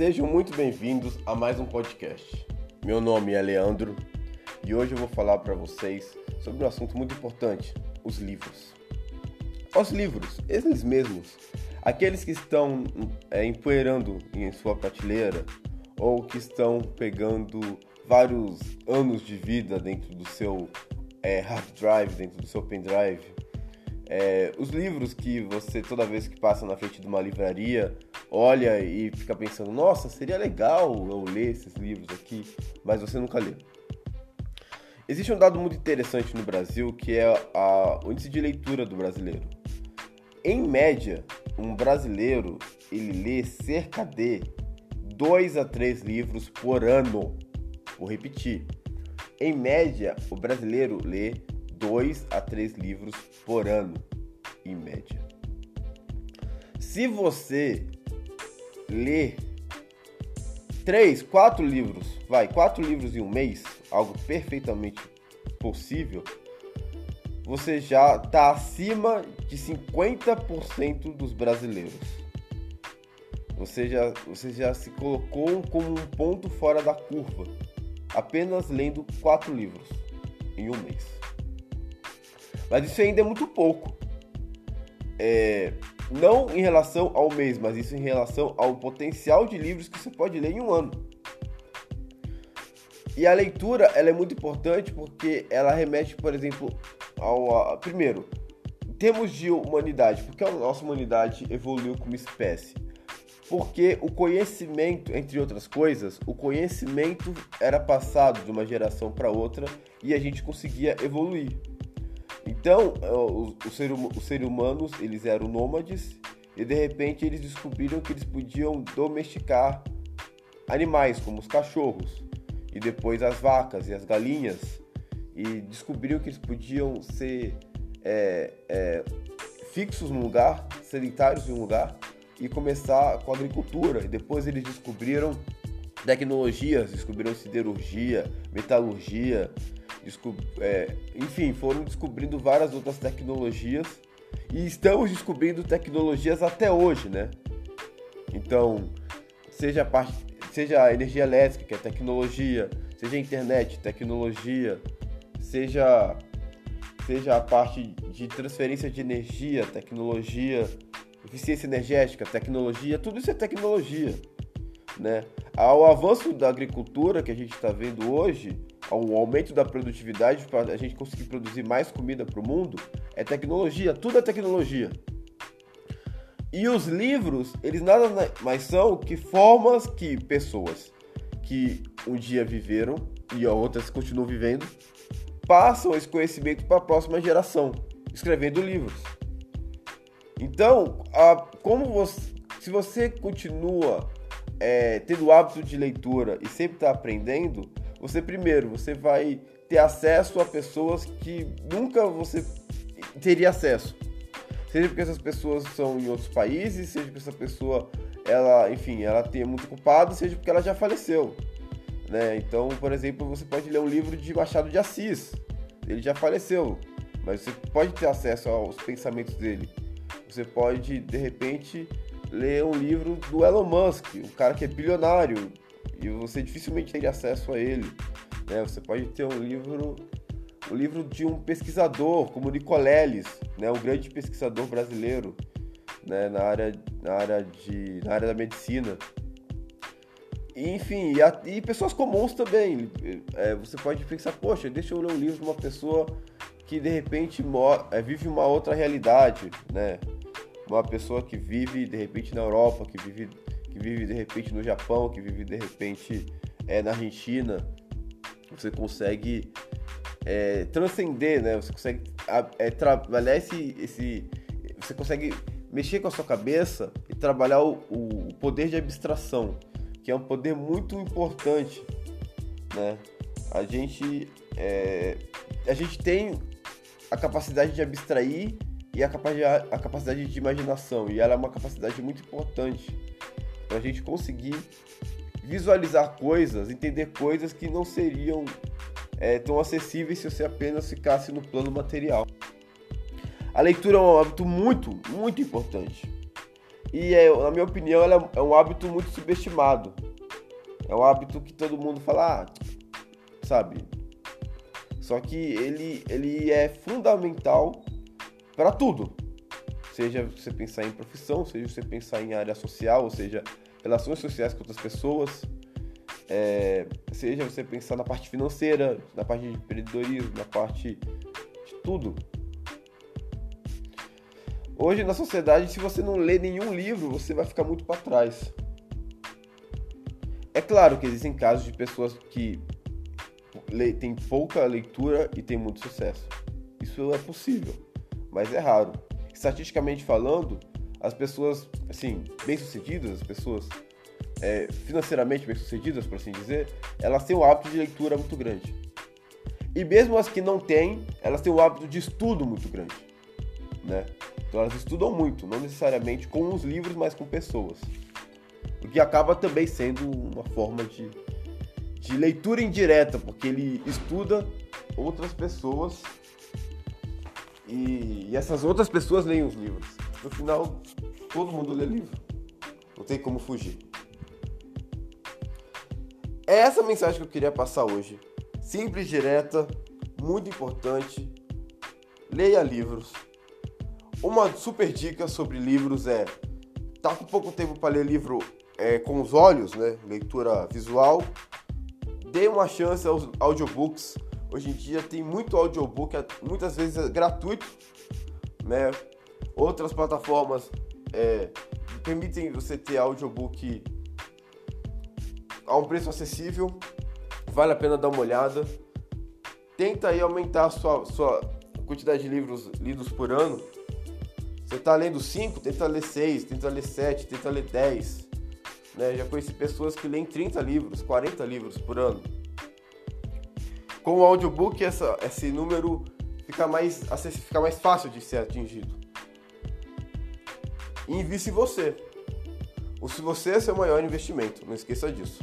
Sejam muito bem-vindos a mais um podcast. Meu nome é Leandro e hoje eu vou falar para vocês sobre um assunto muito importante: os livros. Os livros, eles mesmos, aqueles que estão é, empoeirando em sua prateleira ou que estão pegando vários anos de vida dentro do seu é, hard drive, dentro do seu pendrive. É, os livros que você, toda vez que passa na frente de uma livraria, olha e fica pensando: nossa, seria legal eu ler esses livros aqui, mas você nunca lê. Existe um dado muito interessante no Brasil que é a, o índice de leitura do brasileiro. Em média, um brasileiro ele lê cerca de 2 a 3 livros por ano. Vou repetir. Em média, o brasileiro lê 2 a 3 livros por ano, em média. Se você lê 3, 4 livros, vai, 4 livros em um mês, algo perfeitamente possível, você já está acima de 50% dos brasileiros. Você já, você já se colocou como um ponto fora da curva, apenas lendo quatro livros em um mês. Mas isso ainda é muito pouco. É, não em relação ao mês, mas isso em relação ao potencial de livros que você pode ler em um ano. E a leitura ela é muito importante porque ela remete, por exemplo, ao. A, primeiro, em termos de humanidade, porque a nossa humanidade evoluiu como espécie. Porque o conhecimento, entre outras coisas, o conhecimento era passado de uma geração para outra e a gente conseguia evoluir. Então, os, os, ser, seres humanos, eles eram nômades e de repente eles descobriram que eles podiam domesticar animais, como os cachorros e depois as vacas e as galinhas e descobriram que eles podiam ser é, é, fixos num lugar, sedentários em um lugar e começar com a agricultura. E depois eles descobriram tecnologias, descobriram siderurgia, metalurgia, é, enfim, foram descobrindo várias outras tecnologias e estamos descobrindo tecnologias até hoje, né? Então, seja a parte, seja a energia elétrica, que é tecnologia, seja a internet, tecnologia, seja seja a parte de transferência de energia, tecnologia, eficiência energética, tecnologia, tudo isso é tecnologia, né? Ao avanço da agricultura que a gente está vendo hoje, ao aumento da produtividade para a gente conseguir produzir mais comida para o mundo, é tecnologia, tudo é tecnologia. E os livros, eles nada mais são que formas que pessoas que um dia viveram e outras continuam vivendo passam esse conhecimento para a próxima geração, escrevendo livros. Então, a, como você, se você continua é, tendo o hábito de leitura e sempre está aprendendo, você primeiro você vai ter acesso a pessoas que nunca você teria acesso. Seja porque essas pessoas são em outros países, seja porque essa pessoa, ela, enfim, ela tem muito ocupado, seja porque ela já faleceu. Né? Então, por exemplo, você pode ler um livro de Machado de Assis. Ele já faleceu, mas você pode ter acesso aos pensamentos dele. Você pode, de repente, ler um livro do Elon Musk, um cara que é bilionário, e você dificilmente teria acesso a ele. Né? Você pode ter um livro, um livro de um pesquisador como Nicoleles, né? um grande pesquisador brasileiro né? na, área, na, área de, na área da medicina. Enfim, e, a, e pessoas comuns também. É, você pode pensar, poxa, deixa eu ler um livro de uma pessoa que de repente é, vive uma outra realidade, né? Uma pessoa que vive de repente na Europa, que vive, que vive de repente no Japão, que vive de repente é, na Argentina. Você consegue é, transcender, né? Você consegue é, trabalhar esse, esse. Você consegue mexer com a sua cabeça e trabalhar o, o poder de abstração que é um poder muito importante, né? A gente, é, a gente tem a capacidade de abstrair e a capacidade, a capacidade de imaginação, e ela é uma capacidade muito importante para a gente conseguir visualizar coisas, entender coisas que não seriam é, tão acessíveis se você apenas ficasse no plano material. A leitura é um hábito muito, muito importante. E é, na minha opinião, é um hábito muito subestimado. É um hábito que todo mundo fala, ah, sabe? Só que ele, ele é fundamental para tudo. Seja você pensar em profissão, seja você pensar em área social, ou seja, relações sociais com outras pessoas, é, seja você pensar na parte financeira, na parte de empreendedorismo, na parte de tudo. Hoje na sociedade, se você não lê nenhum livro, você vai ficar muito para trás. É claro que existem casos de pessoas que têm pouca leitura e têm muito sucesso. Isso é possível, mas é raro. Estatisticamente falando, as pessoas, assim, bem-sucedidas, as pessoas é, financeiramente bem-sucedidas, por assim dizer, elas têm um hábito de leitura muito grande. E mesmo as que não têm, elas têm um hábito de estudo muito grande, né? Então elas estudam muito, não necessariamente com os livros, mas com pessoas. O que acaba também sendo uma forma de, de leitura indireta, porque ele estuda outras pessoas e, e essas outras pessoas leem os livros. No final, todo mundo lê livro. Não tem como fugir. É essa mensagem que eu queria passar hoje. Simples, direta, muito importante. Leia livros. Uma super dica sobre livros é: tá com pouco tempo para ler livro é, com os olhos, né? Leitura visual. Dê uma chance aos audiobooks. Hoje em dia tem muito audiobook, muitas vezes é gratuito, né? Outras plataformas é, permitem você ter audiobook a um preço acessível. Vale a pena dar uma olhada. Tenta aí aumentar a sua, sua quantidade de livros lidos por ano você está lendo 5, tenta ler 6, tenta ler 7, tenta ler 10. Né? Já conheci pessoas que leem 30 livros, 40 livros por ano. Com o audiobook, essa, esse número fica mais, fica mais fácil de ser atingido. E invista em você. O se você é seu maior investimento, não esqueça disso.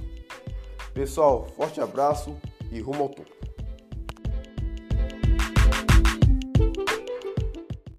Pessoal, forte abraço e rumo ao topo.